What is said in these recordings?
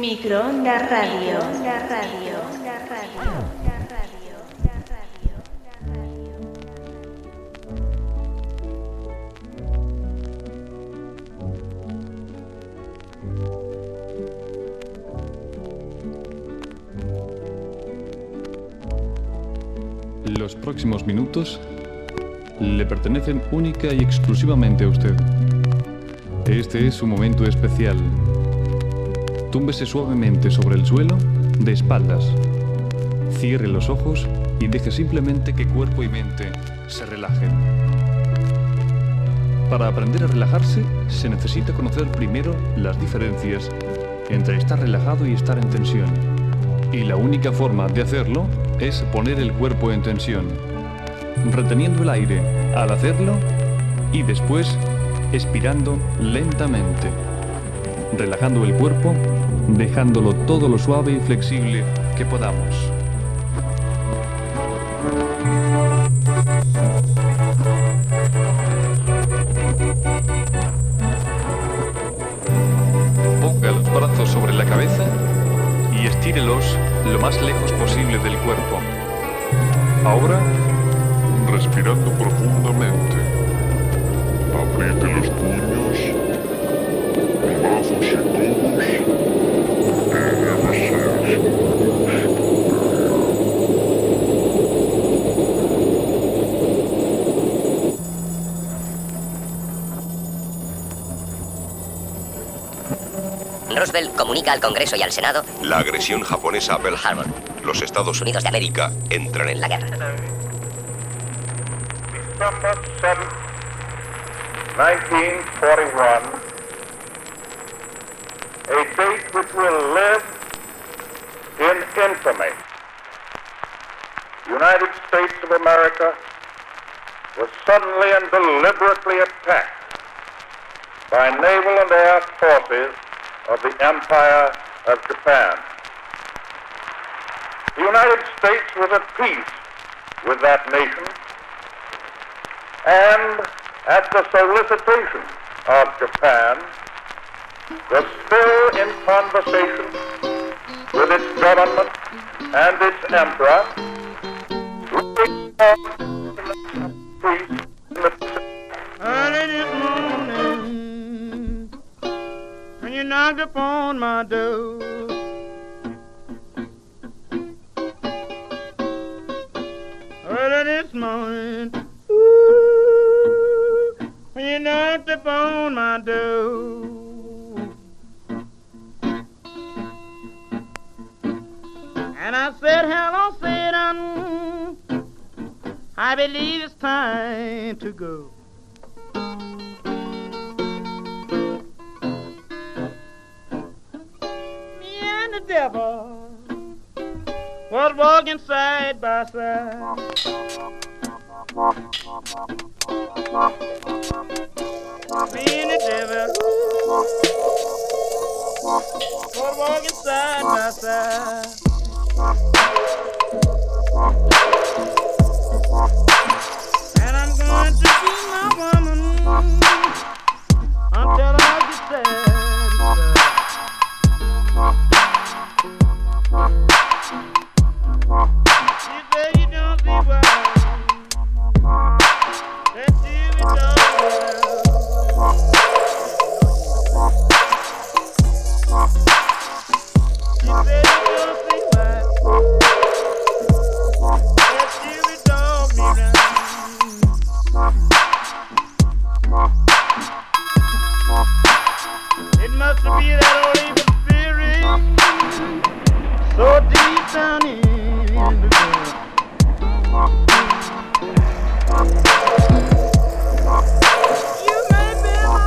Microonda Radio. Radio. Los próximos minutos le pertenecen única y exclusivamente a usted. Este es su momento especial. Túmbese suavemente sobre el suelo, de espaldas. Cierre los ojos y deje simplemente que cuerpo y mente se relajen. Para aprender a relajarse se necesita conocer primero las diferencias entre estar relajado y estar en tensión. Y la única forma de hacerlo es poner el cuerpo en tensión, reteniendo el aire al hacerlo y después expirando lentamente, relajando el cuerpo, dejándolo todo lo suave y flexible que podamos. Roosevelt comunica al Congreso y al Senado La agresión japonesa a Pearl Harbor. Los Estados Unidos de América entran en la guerra. December 7, 1941, a date which will live in infamy. The United States of America was suddenly and deliberately attacked of the Empire of Japan. The United States was at peace with that nation and at the solicitation of Japan was still in conversation with its government and its emperor looking for peace when you knocked upon my door. Early this morning, ooh, when you knocked upon my door. And I said, hello, Satan, I believe it's time to go. Devil was walking side by side. Me and the devil was walking side by side. And I'm going to be my woman until I get satisfied. Must be that old evil spirit so deep down in the ground. You may be my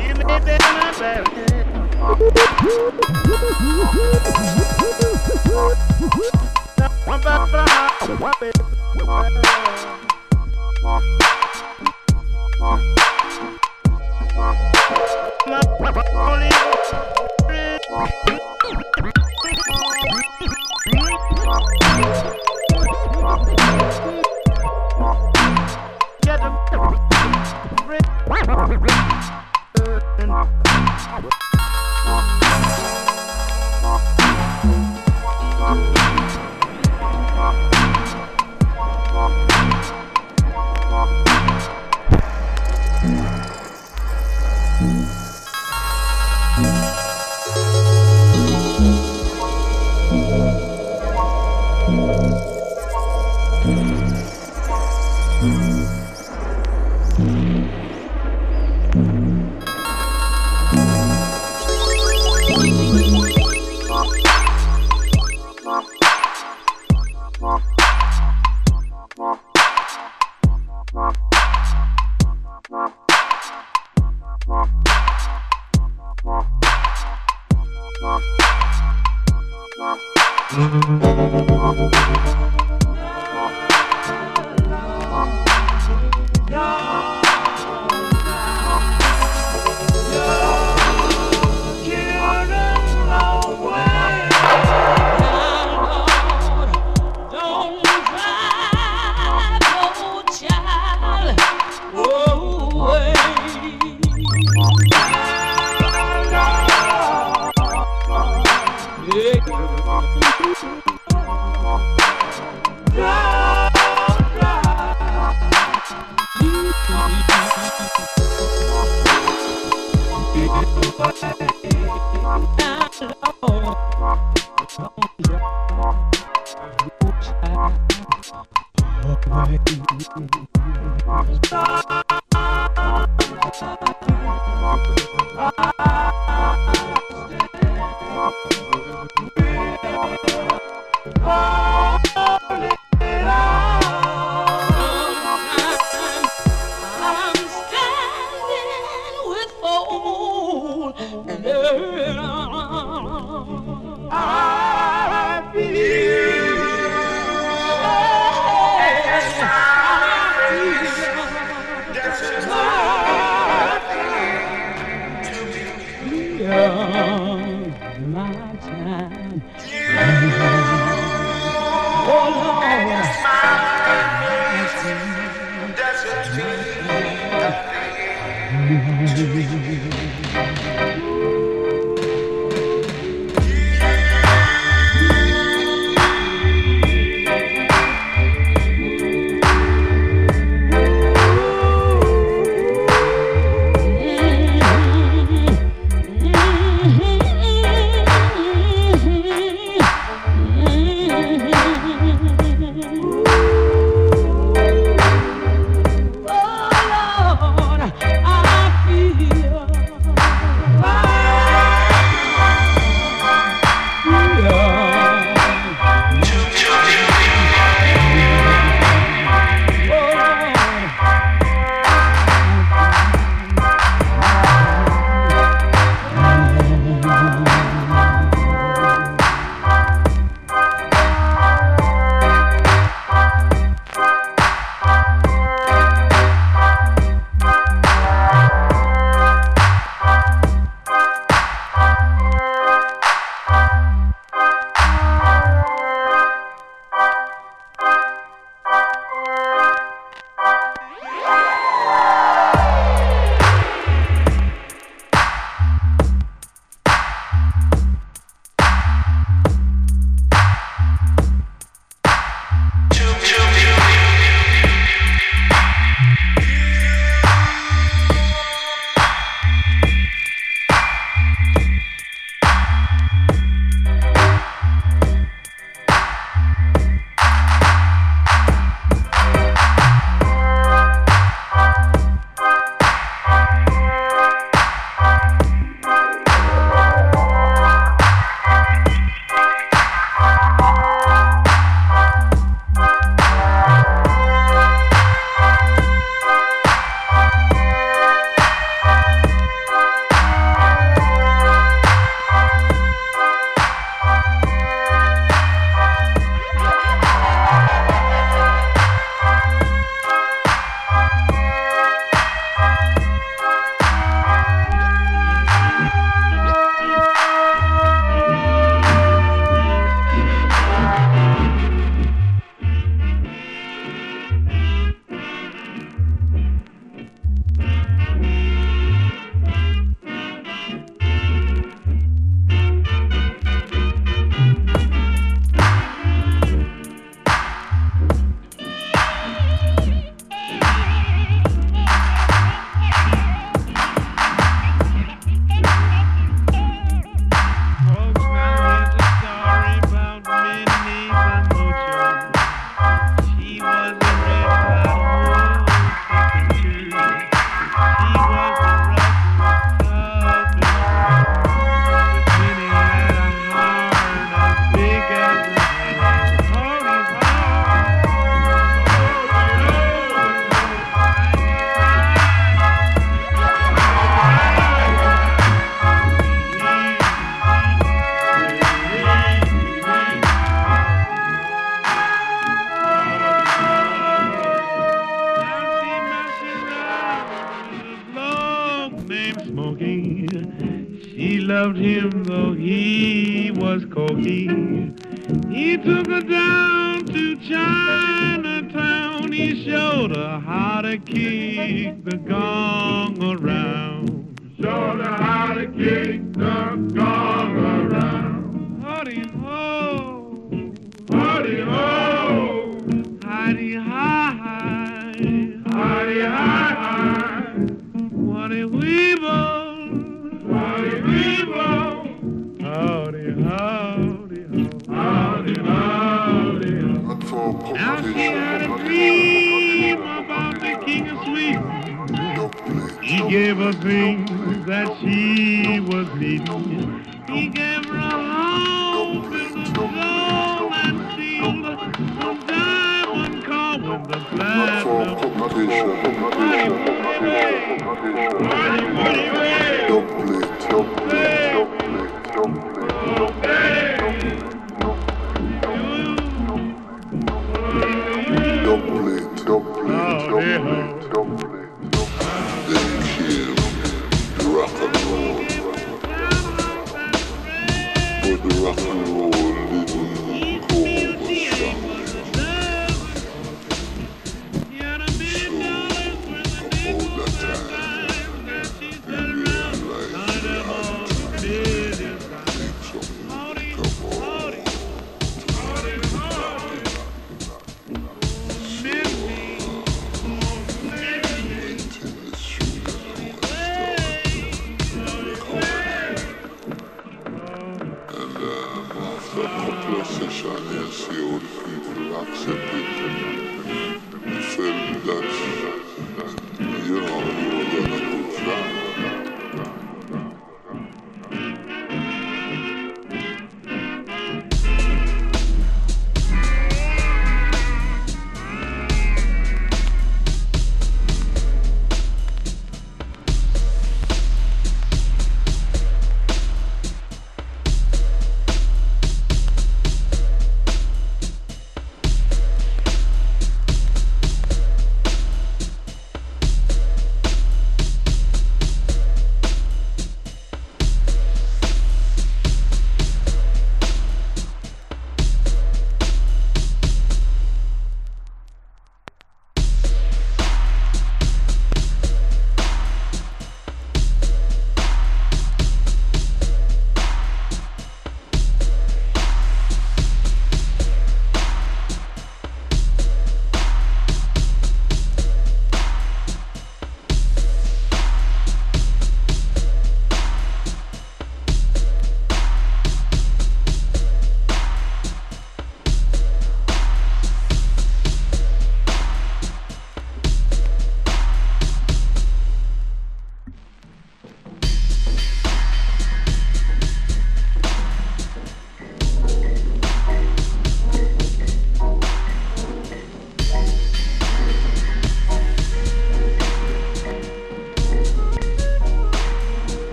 You may be my baby. My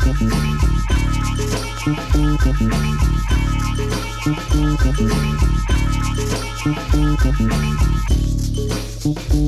Thank you.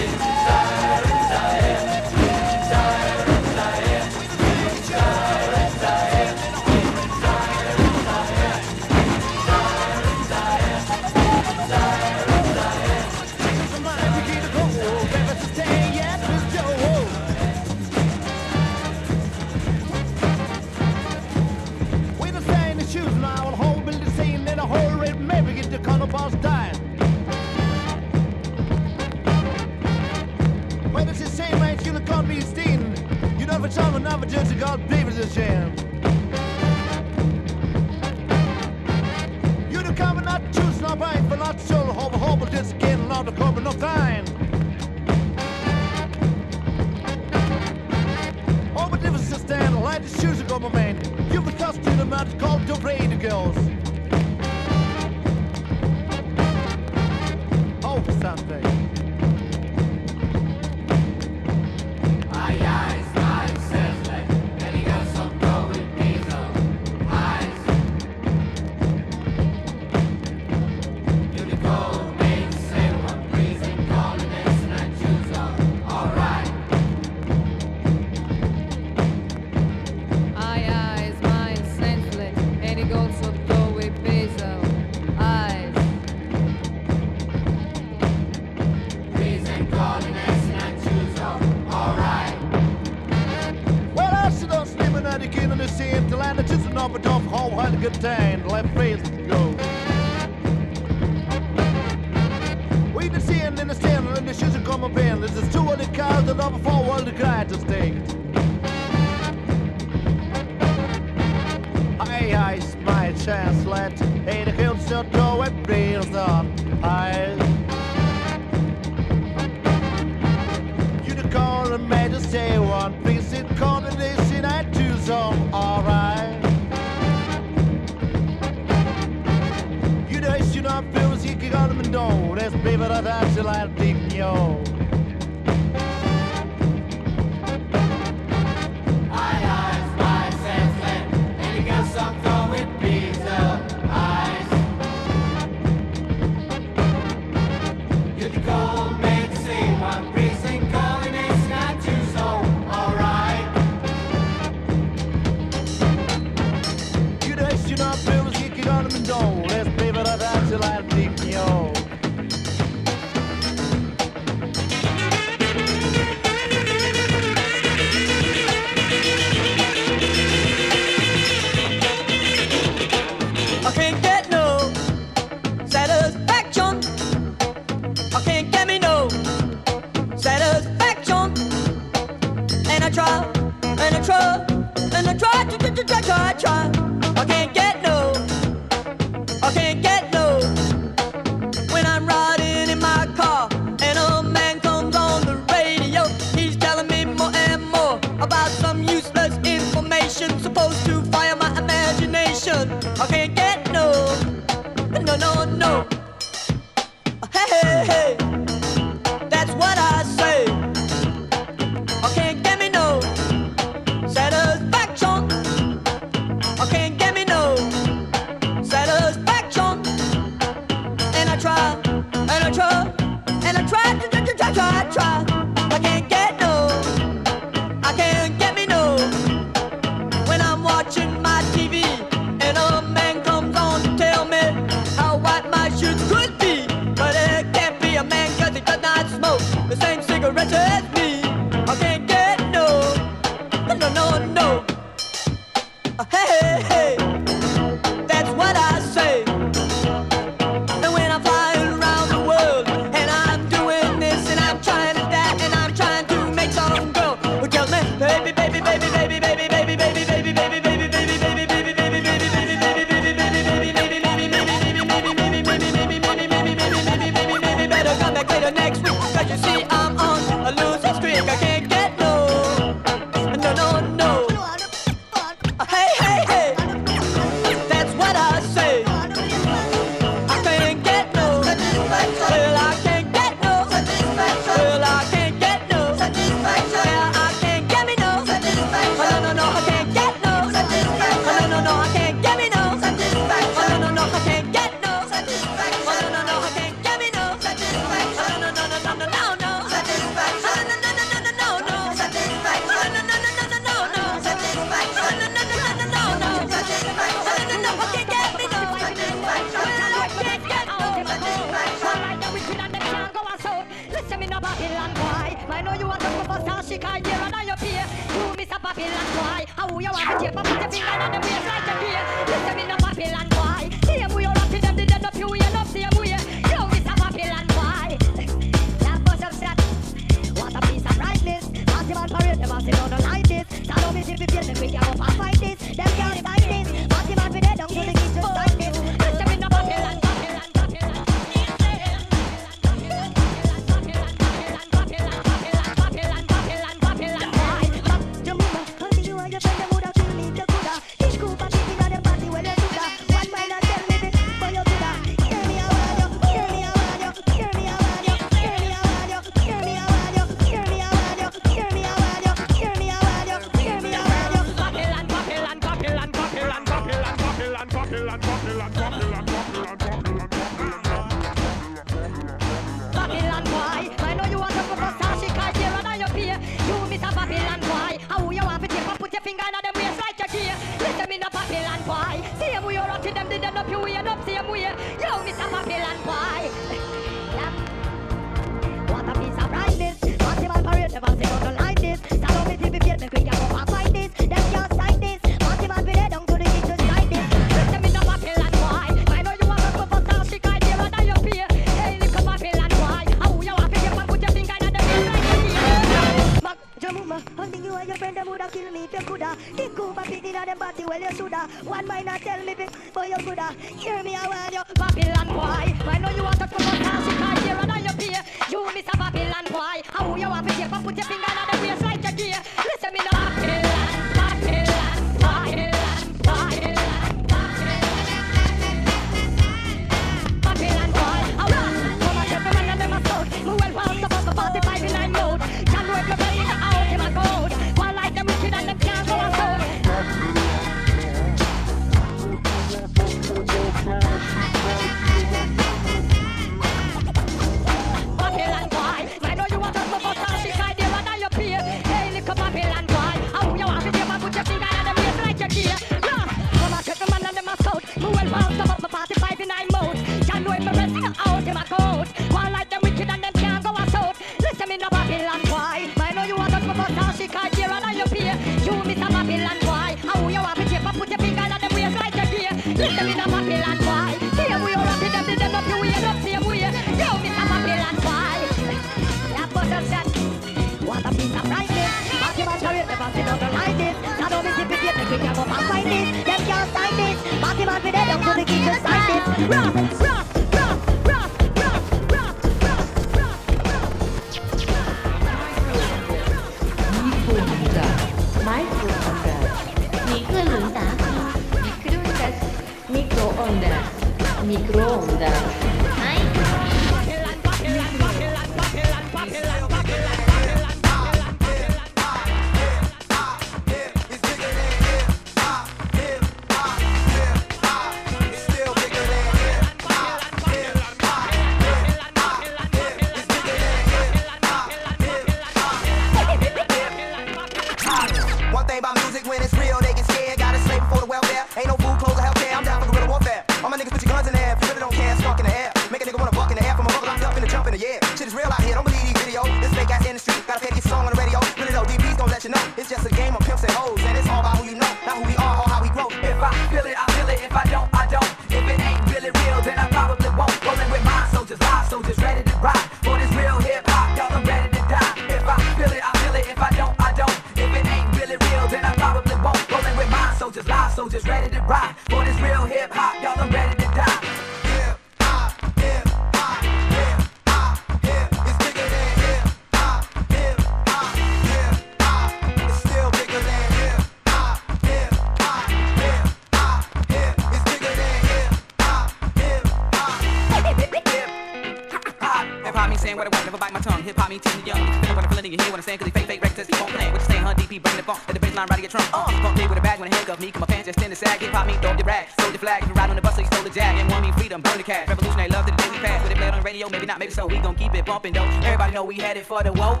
know we headed for the woe,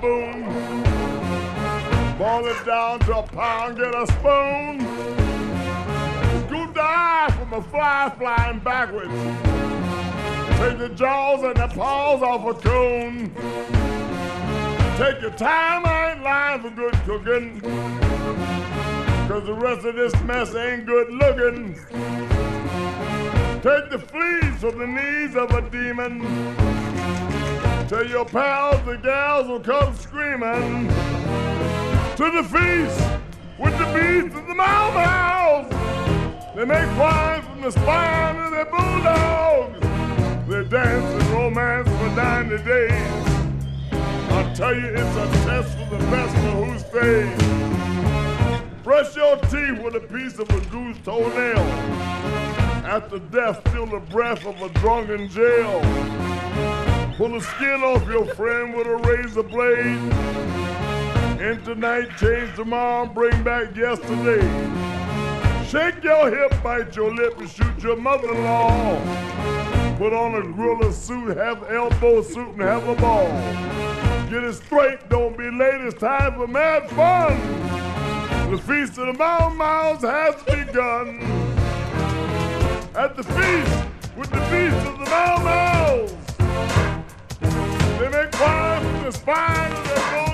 baboon. Boil it down to a pound, get a spoon. Scoop the from a fly flying backwards. Take the jaws and the paws off a coon. Take your time, I ain't lying for good cooking. Cause the rest of this mess ain't good looking. Take the fleas from the knees of a demon. Tell your pals the gals will come screaming to the feast with the beasts and the mau mouths. They make wine from the spine of their bulldogs. They dance and romance for 90 days. I tell you, it's a test for the best of who stays. Brush your teeth with a piece of a goose toenail. After death, feel the breath of a drunken jail. Pull the skin off your friend with a razor blade. And tonight, change tomorrow, bring back yesterday. Shake your hip, bite your lip, and shoot your mother-in-law. Put on a gorilla suit, have elbow suit, and have a ball. Get it straight, don't be late, it's time for mad fun. The feast of the Mountain Mouse has begun. At the feast with the beast of the Mountain Mouse. They from the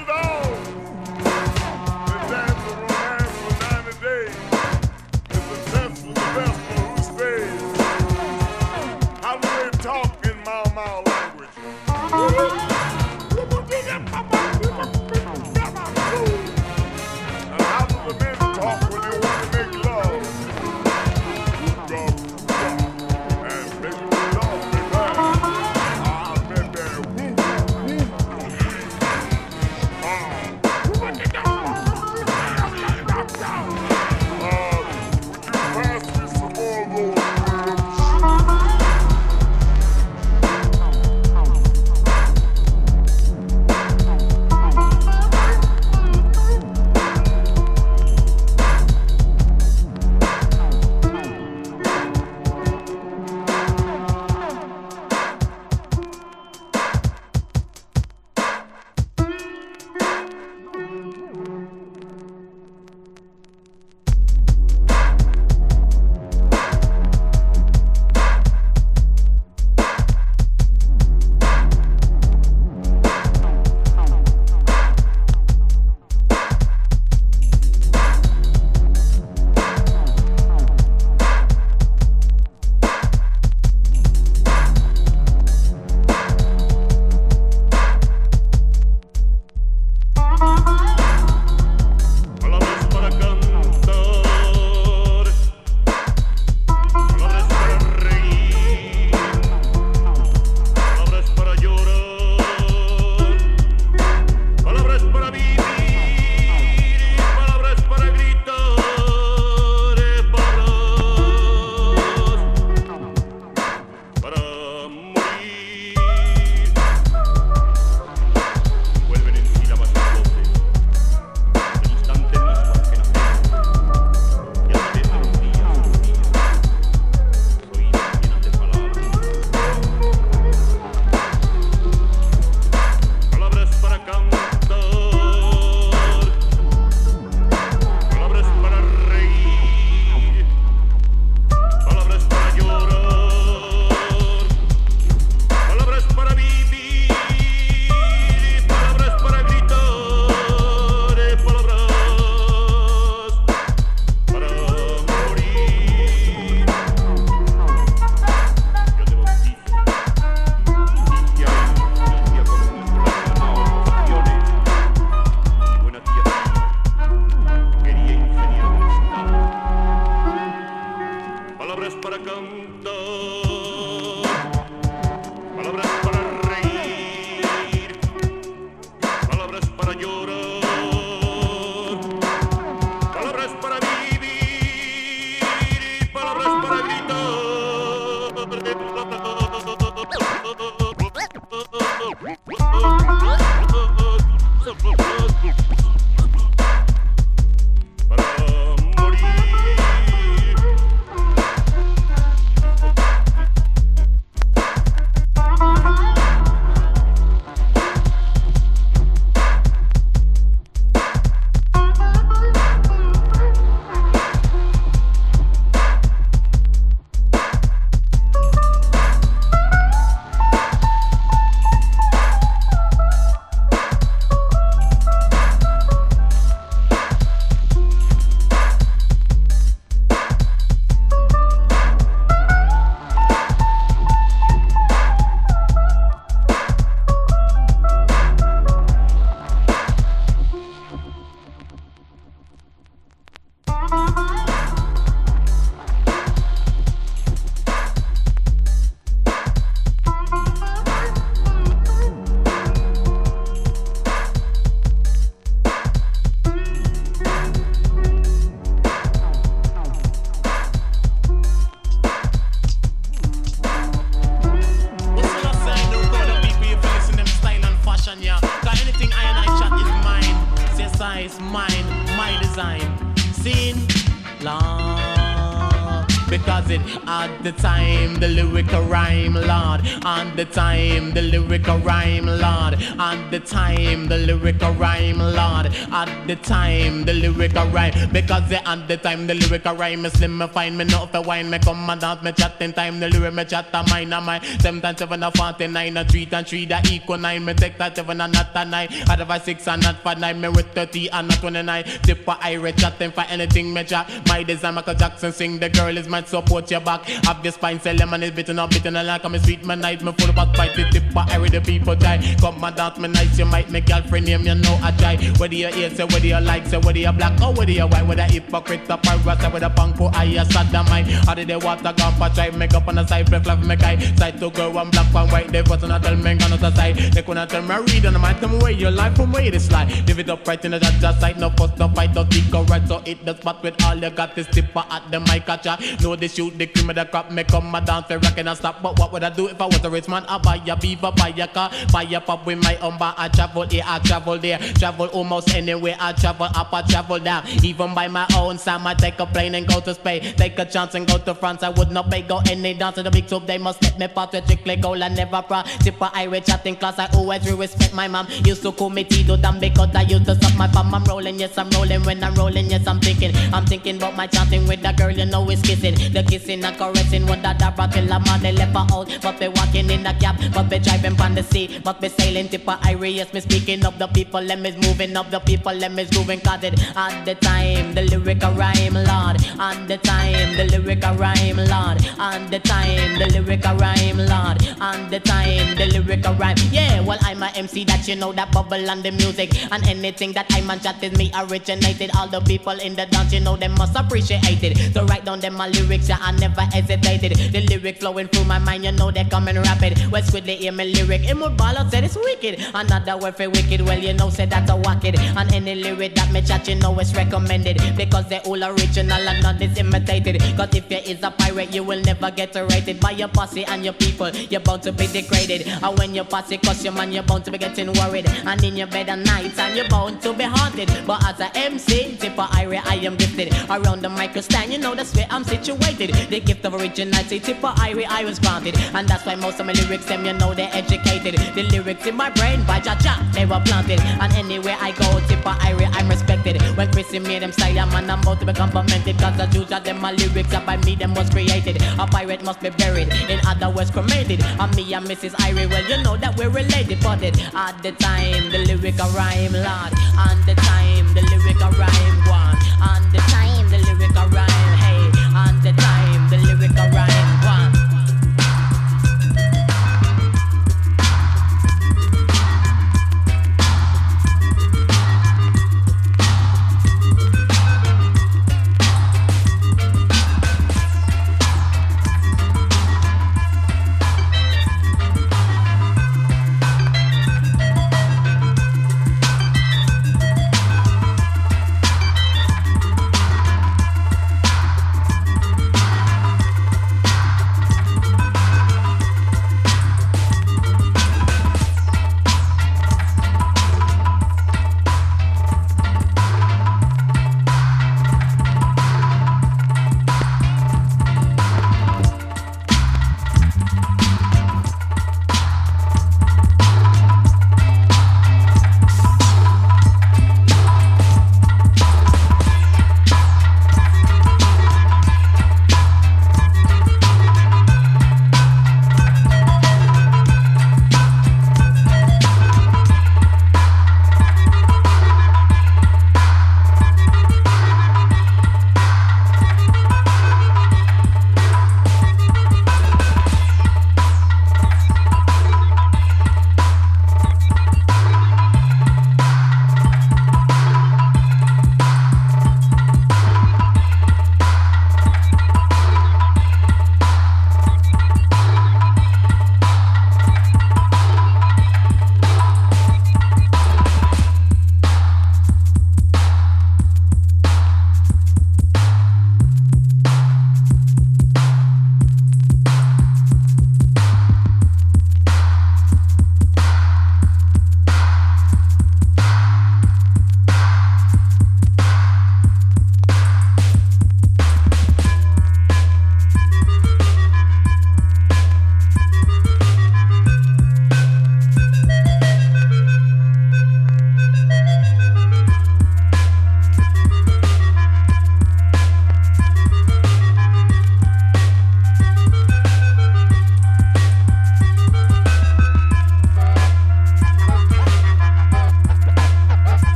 At the time the lyrical rhyme, because the at the time the lyrical rhyme is slim. Me find me not for wine, me come and dance, me chat in time. The lyric me chat a mine, a mine. Seven times seven a forty nine, a three times three that equal nine. Me take that seven and not a nine. Otherwise six and not for nine. Me with thirty and not twenty nine. Tippa Irie chatting for anything me chat. My design Michael Jackson sing. The girl is my support your back. Have the spine, say lemon is bitten up, bitten a like I'm a sweet my night. Me full of back fight, the Tippa Irie the people die. Come and dance me nice, you might make girlfriend name you know I try. Whether you hear, say whether you like, say whether you black or whether you white, whether hypocrite or pirate, say whether punk or I a sodomite. How did they water gone for try make up on the side, flip flap me guy. Side to girl, one black, one white, they wasn't tell me on the side. They couldn't tell me read and I might tell me where your life from where this lie. Live it up right in the judge side, no fuss, no fight, no think right, so it the spot with all you got is Tippa at the mic catcher. Know they shoot the cream of the crop, make come my dance, they rockin' and stop. But what would I do if I was a rich man? I buy a beaver, buy a car, buy a pub with my own. I travel here, I travel there, travel almost anywhere. I travel up, I travel down. Even by my own time, I take a plane and go to Spain. Take a chance and go to France. I would not pay go any dance to the big tube. They must let me part with strictly goal. I never pro. Tippa Irie chatting class. I always respect my mom. Used to call me Tito Dam because I used to suck my palm. I'm rolling, yes, I'm rolling. When I'm rolling, yes, I'm thinking. I'm thinking about my chatting with the girl, you know, it's kissing. The kissing and caressing. What that that till I'm on the left out. But be walking in the cab, but be driving on the sea. But be sailing Tippa Irie. Yes, me speaking of the people. Let me moving up the people. Let me moving cause it at the time. The lyrical rhyme, Lord. On the time, the lyrical rhyme, Lord. On the time, the lyrical rhyme, Lord. On the time, the lyrical rhyme. Yeah, well, I'm a MC that you know that bubble and the music. And anything that I'm on chat is me originated. All the people in the dance, you know, they must appreciate it. So write down them my lyrics, yeah, I never hesitated. The lyrics flowing through my mind, you know, they coming rapid. Well, squidly hear me lyric. Immobile said it's wicked. Another word for wicked, well, you know, said that's a wacket. And any lyric that me chat, you know, it's recommended. Because they're all original and none is imitated. Cause if you is a pirate, you will never get rated by your posse and your people. You're bound to be degraded. And when your posse cuss your man, you're bound to be getting worried. And in your bed at night, and you're bound to be haunted. But as a MC, Tippa Irie, I am gifted. Around the micro stand, you know that's where I'm situated. The gift of originality, Tippa Irie, I was granted. And that's why most of my lyrics, them, you know, they're educated. The lyrics in my brain, by Jaja, they were planted. And anywhere I go, Tippa Irie, I'm respected. When Chrissy made them style, man, I'm about to be complimented. Cause the Jews of them, my lyrics up by me, them was created. A pirate must be buried, in other words, cremated. And me and Mrs. Irie, well, you know that we're related. But it at the time, the lyrical rhyme, Lord. On the time, the lyrical rhyme, one. On the time, the lyrical rhyme,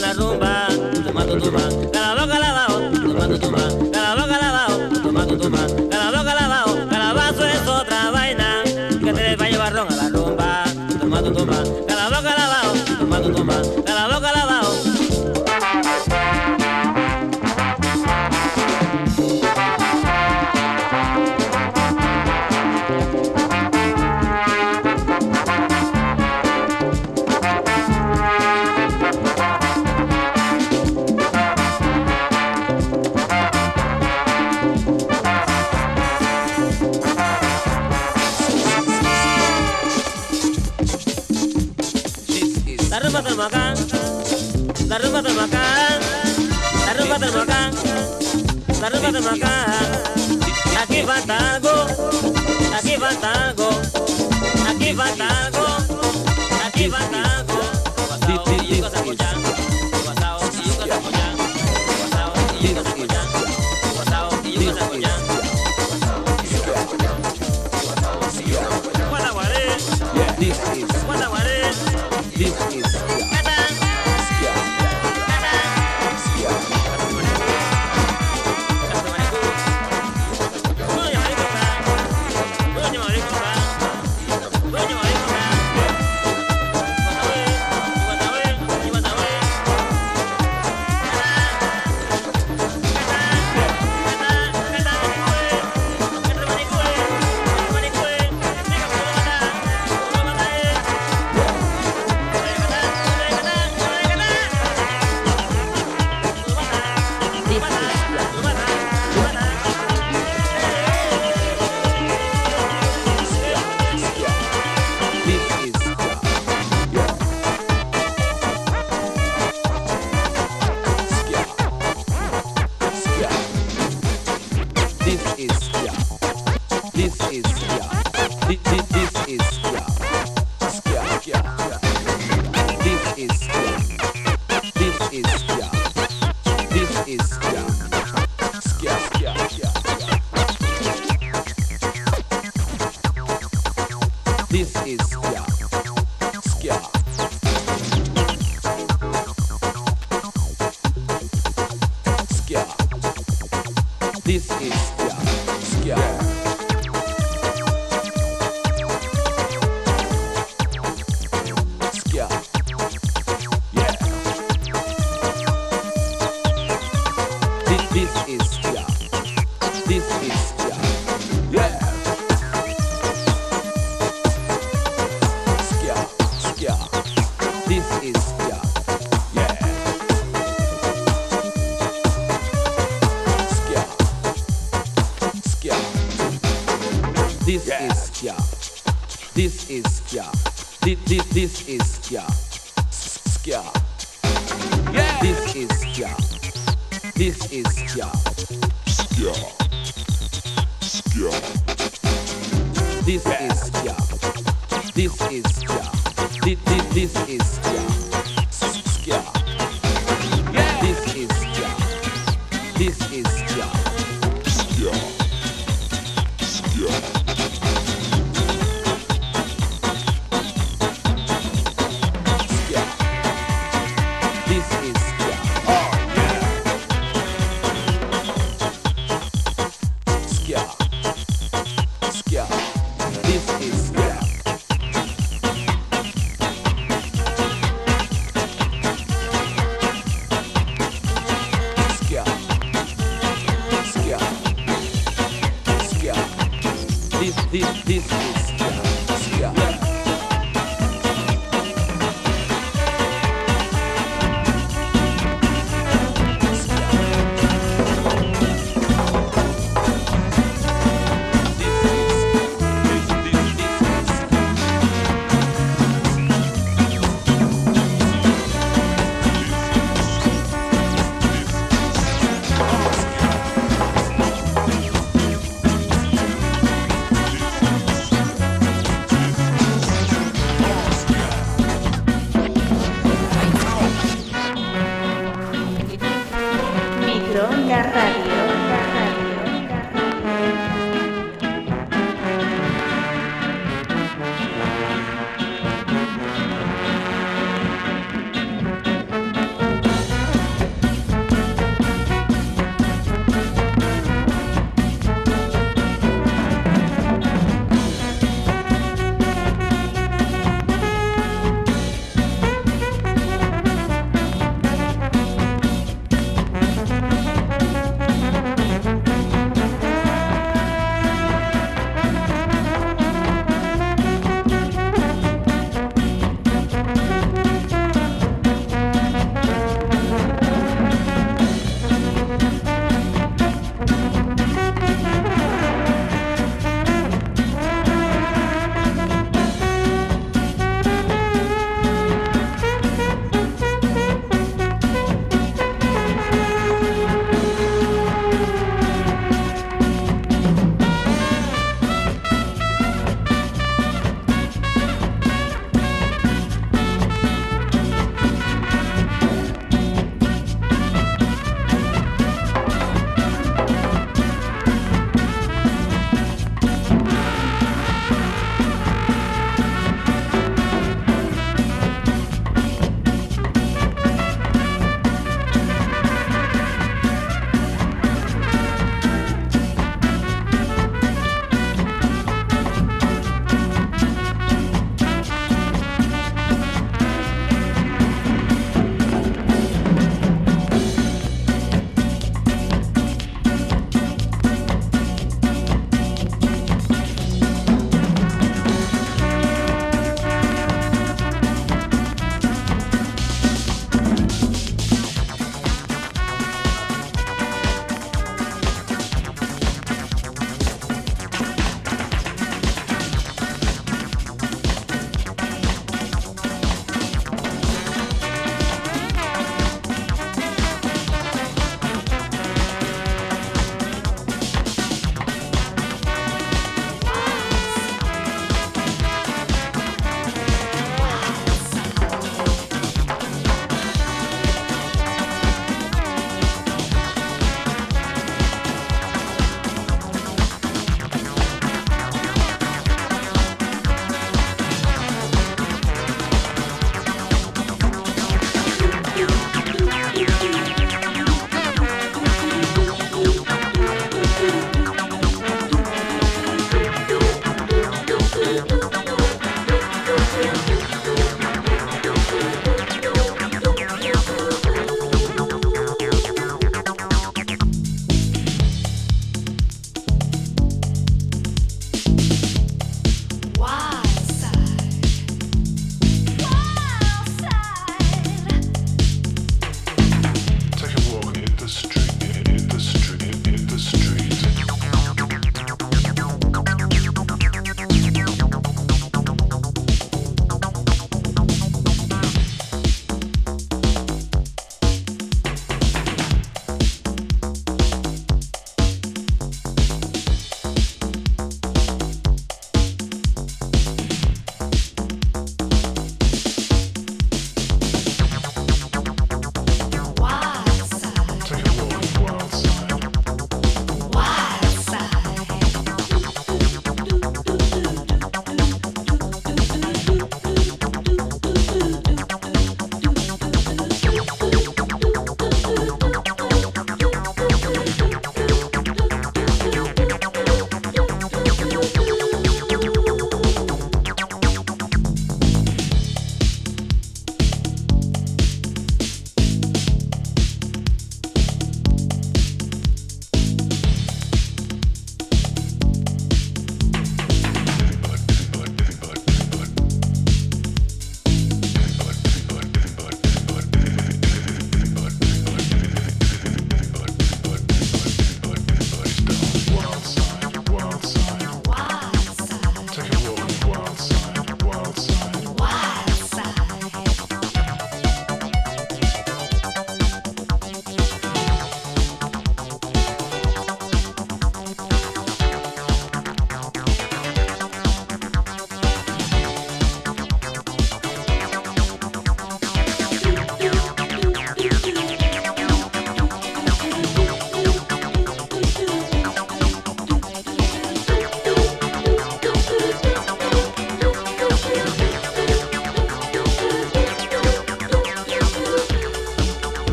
van.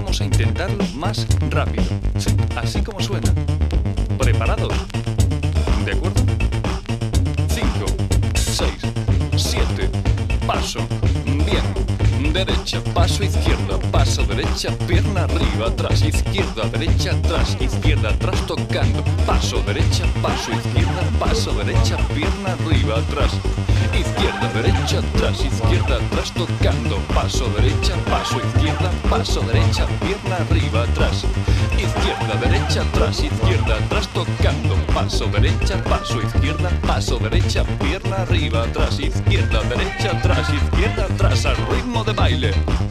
Vamos a intentarlo más rápido. Sí, así como suena. ¿Preparados? ¿De acuerdo? 5, 6, 7, paso, bien, derecha, paso izquierda, paso derecha, pierna arriba, atrás, izquierda, derecha, atrás, izquierda, atrás, tocando, paso derecha, paso izquierda, paso derecha, pierna arriba, atrás, izquierda, derecha, atrás, izquierda, atrás, tocando, paso derecha, paso izquierda, paso derecha, pierna arriba, atrás, izquierda, derecha, atrás, izquierda, atrás, tocando, paso derecha, paso izquierda, paso derecha, pierna arriba, atrás, izquierda, derecha, atrás, izquierda, atrás, al ritmo de baile.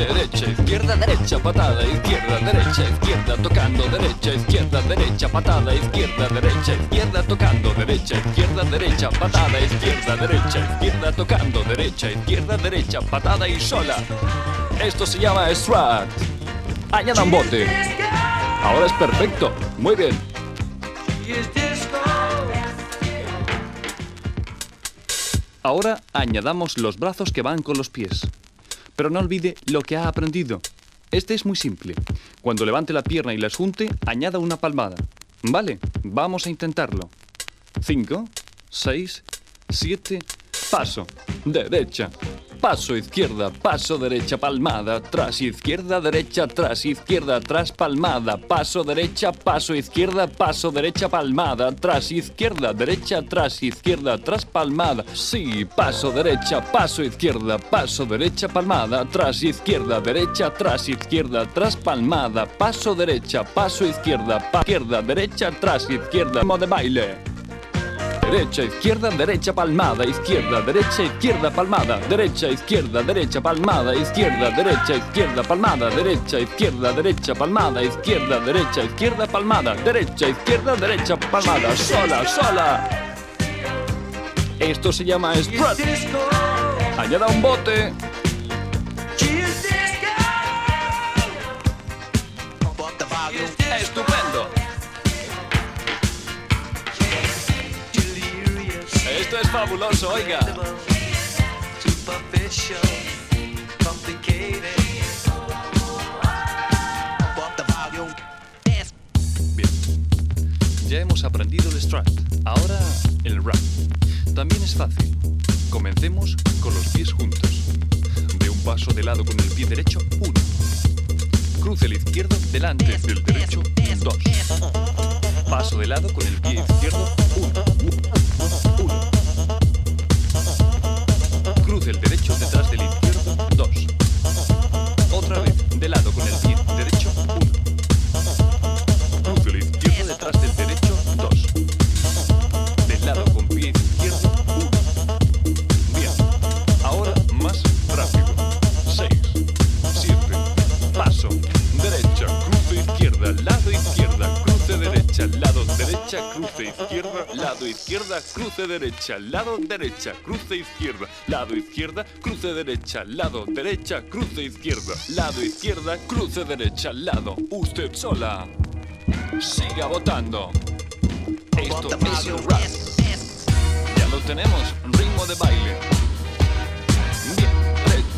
Derecha, izquierda, derecha, patada, izquierda, derecha, izquierda, tocando, derecha, izquierda, derecha, patada, izquierda, derecha, izquierda, tocando, derecha, izquierda, derecha, patada, izquierda, derecha, izquierda, tocando, derecha, izquierda, derecha, patada y sola. Esto se llama Strat. Añada un bote. Ahora es perfecto. Muy bien. Ahora añadamos los brazos que van con los pies. Pero no olvide lo que ha aprendido. Este es muy simple. Cuando levante la pierna y las junte, añada una palmada. Vale, vamos a intentarlo. 5, 6, 7, paso, derecha, paso izquierda, paso derecha, palmada, atrás, izquierda, derecha, atrás, izquierda, atrás, palmada, paso derecha, paso izquierda, paso derecha, palmada, atrás, izquierda, derecha, atrás, izquierda, atrás, palmada. Sí, paso derecha, paso izquierda, paso derecha, palmada, atrás, izquierda, derecha, atrás, izquierda, atrás, palmada, paso derecha, paso izquierda, pa izquierda, derecha, atrás, izquierda, modo de baile. Derecha, izquierda, derecha, palmada, izquierda, derecha, izquierda, palmada, derecha, izquierda, derecha, palmada, izquierda, derecha, izquierda, palmada, derecha, izquierda, derecha, palmada, izquierda, derecha, izquierda, palmada, derecha, izquierda, derecha, palmada, sola, sola. Esto se llama strut. Añada un bote. Fabuloso, oiga. Bien. Ya hemos aprendido el strut. Ahora el rap. También es fácil. Comencemos con los pies juntos. De un paso de lado con el pie derecho, uno. Cruce el izquierdo delante del derecho, dos. Paso de lado con el pie izquierdo, uno. Derecha, lado derecha, cruce izquierda, lado izquierda, cruce derecha, lado derecha, cruce izquierda, lado izquierda, cruce derecha, lado. Usted sola. Siga votando. Esto es el rap. Ya lo tenemos, ritmo de baile. Bien, derecha.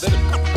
Derecha.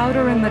Powder in the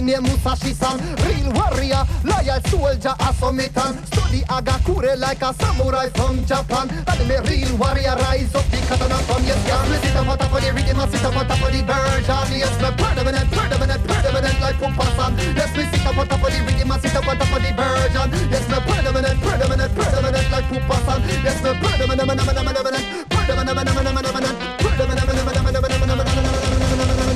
me name Musashi san. Real warrior, loyal soldier, a submitan. Study Hagakure like a samurai from Japan. And me real warrior, rise up the katana from yes. Me sit up on top of the rhythm, sit up on top of the version. Yes, me predominant, predominant, predominant like Pupa san. Yes, me sit up on top of the rhythm, sit up on top of the version. Yes, me predominant, predominant, predominant like Pupa san. Yes, me predominant, predominant,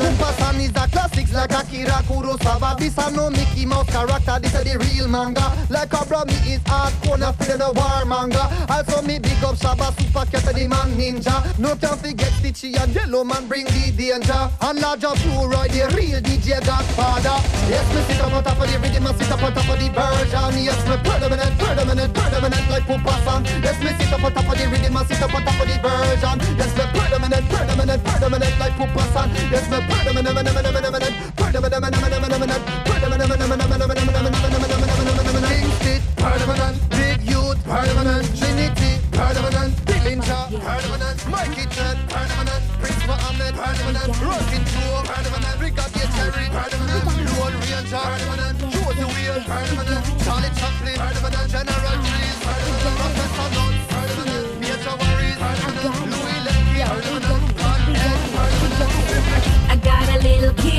Pupa-san is a classics like Akira Kurosawa. This a no Mickey Mouse character, this a the real manga. Like a bro, me is hardcore, not feeling the war manga Also me big up Shabba, Super Cat, the man ninja. No can forget Stitchie and Yellow Man bring the danger. And larger Blue Roy, the real DJ Godfather. Yes, me sit up on top of the rhythm, I sit up on top of the version. Yes, me predominant, predominant, predominant like Pupa-san Yes, me sit up on top of the rhythm, I sit up on top of the version. Yes, me predominant, predominant, predominant like Pupa-san Yes, me predominant, predominant, Charlie Chaplin, General Trees,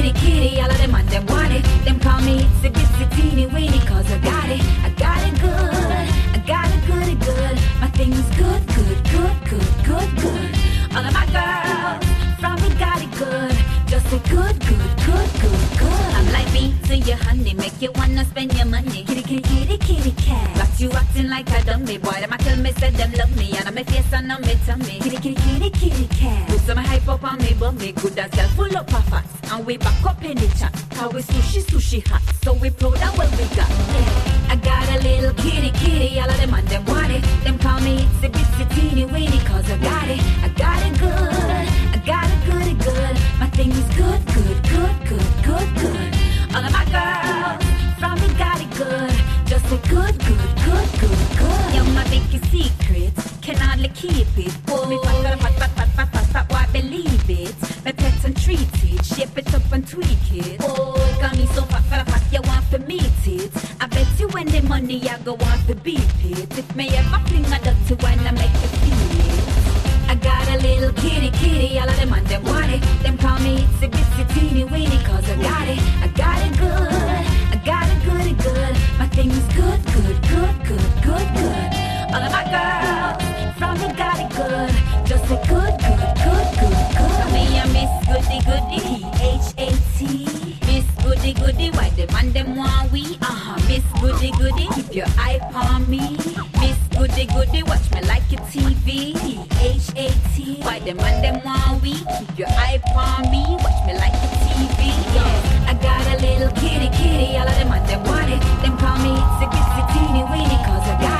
kitty kitty, all of them and them want it. Them call me itsy bitsy teeny weeny, cause I got it. I got it good, I got it goody good. My thing is good, good, good, good, good, good. All of my girls from me got it good. Just say good, good, me to your honey, make you wanna spend your money. Kitty, kitty, kitty, kitty cat. Got you acting like a dummy boy. Them I tell me say them love me, and I'm a face and on me tummy. Kitty, kitty, kitty, kitty cat. Put some hype up on me, but me good as girl full up of fat. And we back up in the chat. How we sushi, sushi hot. So we proud of what we got. Yeah. I got a little kitty, kitty. All of them and them want it. Them call me itsy bitsy teeny weeny, cause I got it. I got it good. I got it goody good. My thing is good, good, good, good, good, good. All of my girls from me got it good. Just say good, good, good, good, good. You're my biggest secret. Can hardly keep it. Pull me fat, fat, fat, fat, fat, fat, fat, why believe it? My pet and treat it. Shape it up and tweak it. Oh, got me so fat, fat, fat, you want to meet it. I bet you when the money I go want to beat it. If me ever fling a dirty when I make you feel it. I got a little kitty kitty, all of them and them want it. Them call me itsy bitsy teeny weeny, cause I got it. I got it good, I got it goody good. My thing is good, good, good, good, good, good. All of my girls from me got it good. Just say good, good, good, good, good. Me a Miss Goody Goody, H-A-T. Goody Goody, why them and them want we? Uh-huh, Miss Goody Goody, keep your eye on me. Miss Goody Goody, watch me like your TV. H-A-T. Why them and them want we? Keep your eye on me. Watch me like your TV. Yeah. I got a little kitty kitty. All of them and them want it. Them call me itsy bitsy teeny weeny. Cause I got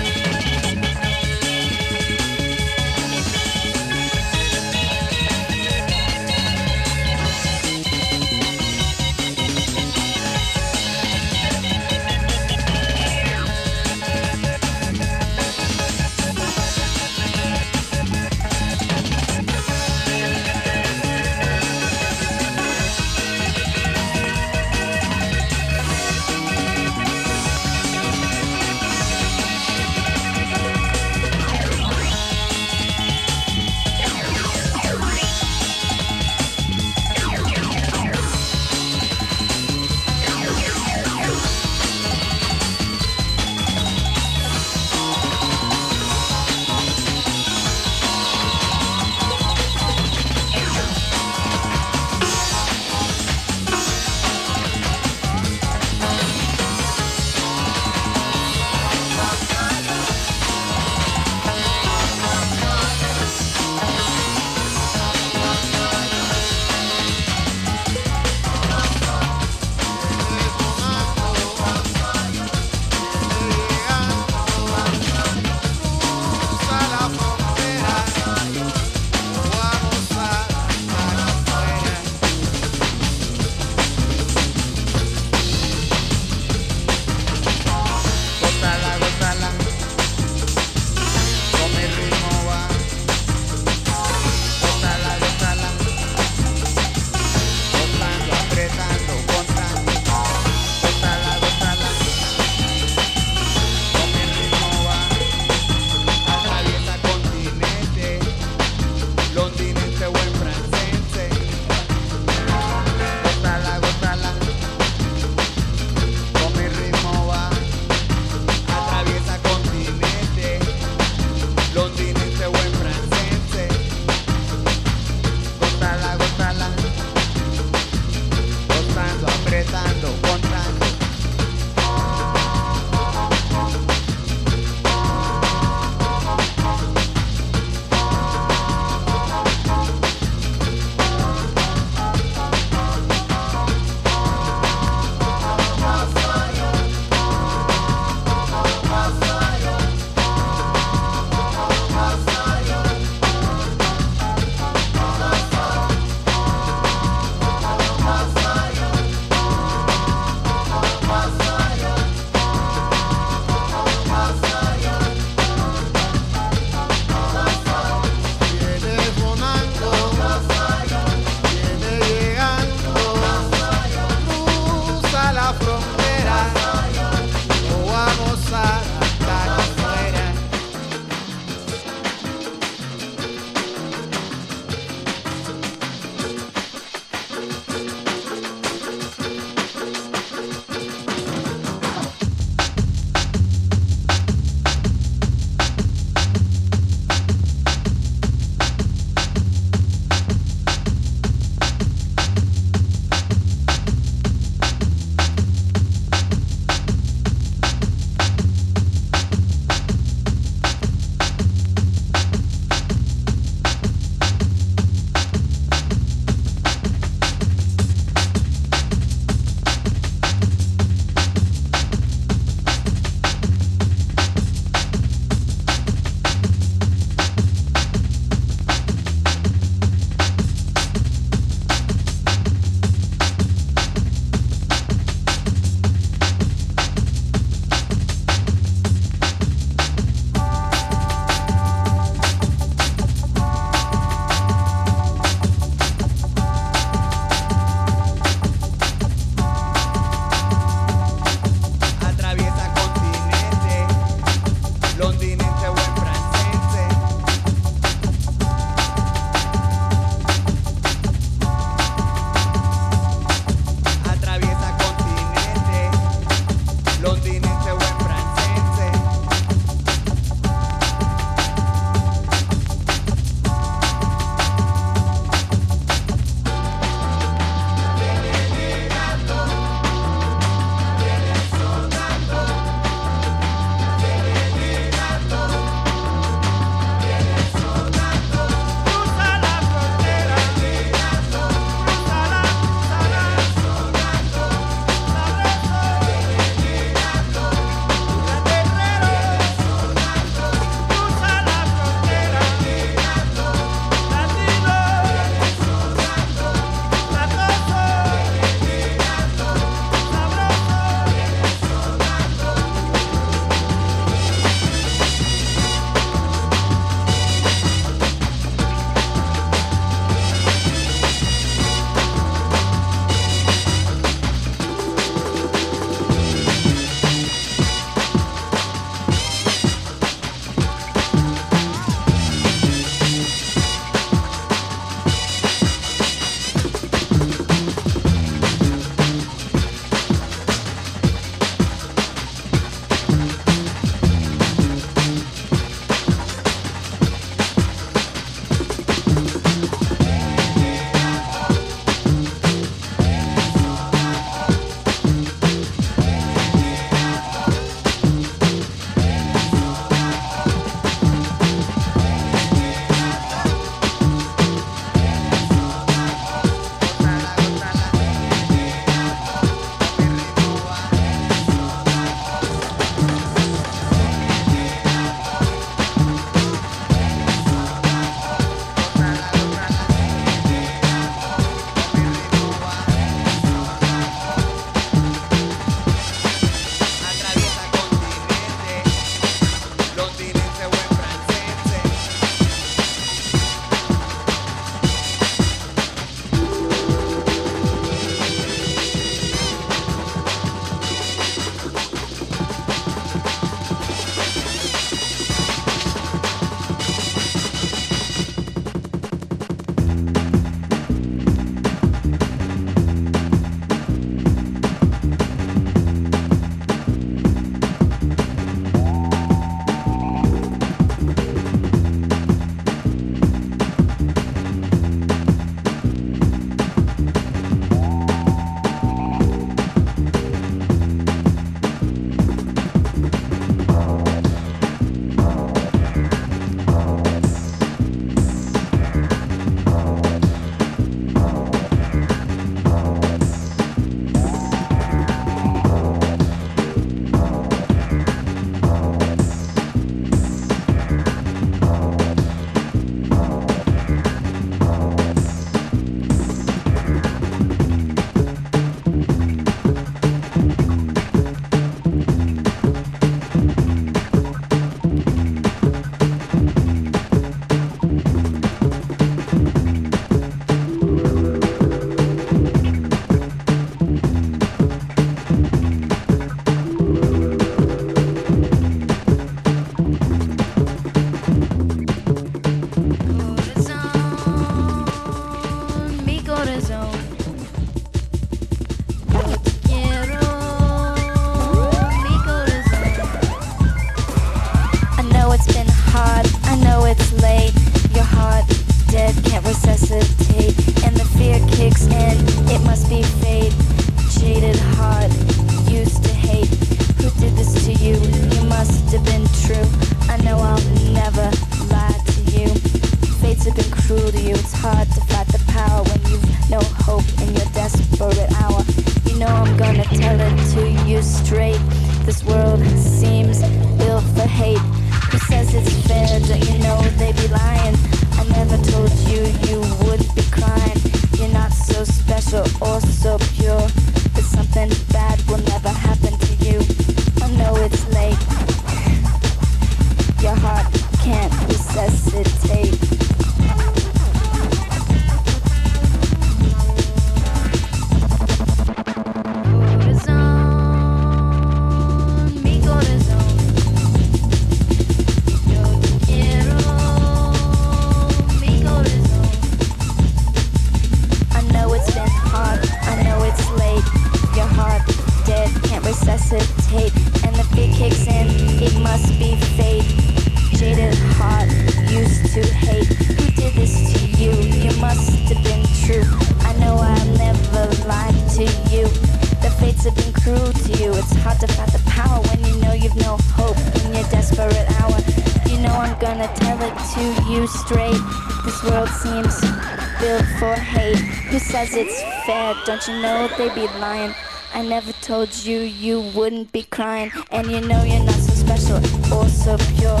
don't you know they be lying? I never told you you wouldn't be crying, and you know you're not so special or so pure.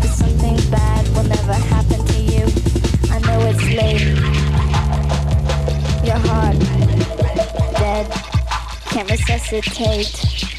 But something bad will never happen to you. I know it's late. Your heart dead, can't resuscitate.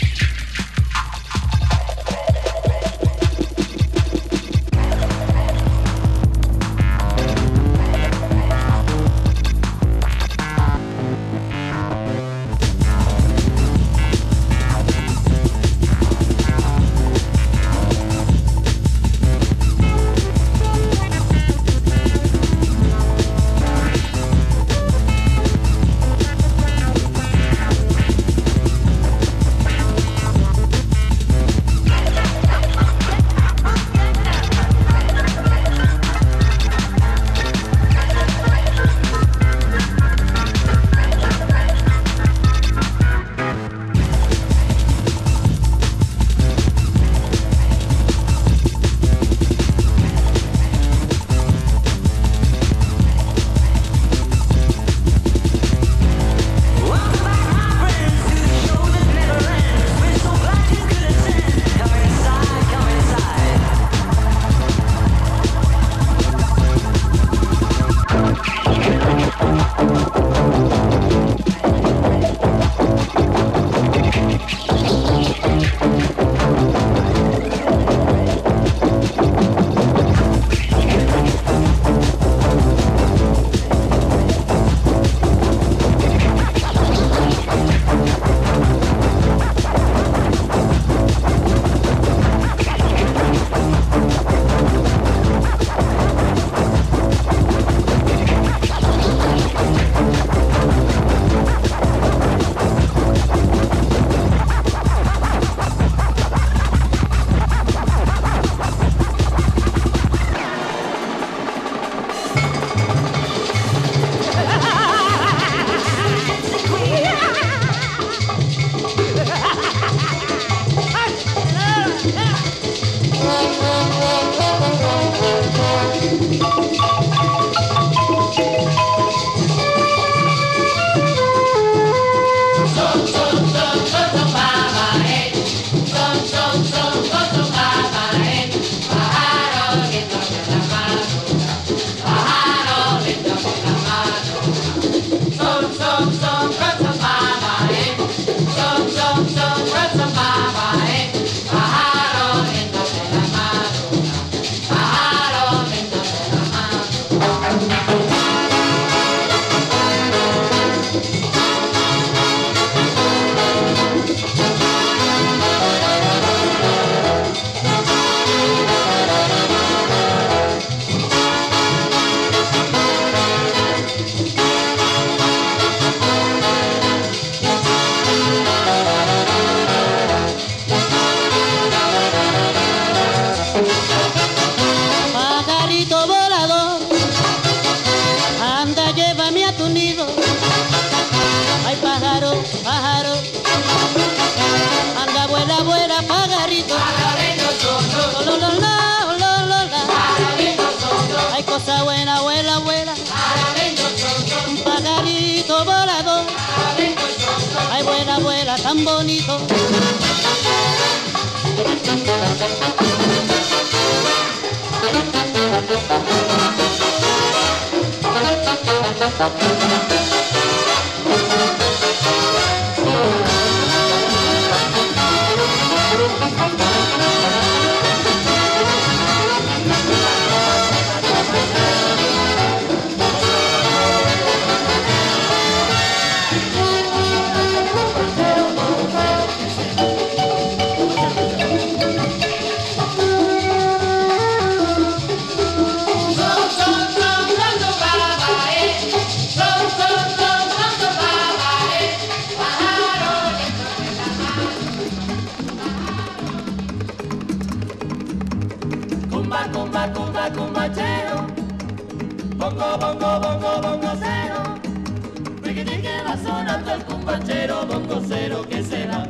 poco cero que se va,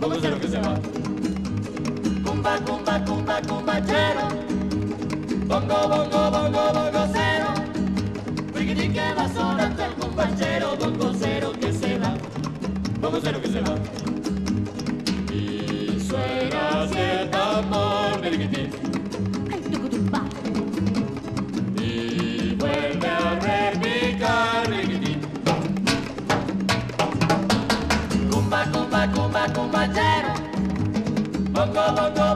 poco cero que se va. Cumba, cumba, cumba, cumba, chero. Bongo, bongo, bongo, bongo, cero. Frigidi que va sonando el cumbachero, bongo cero que se va, bongo cero que se va. Bocó, bocó,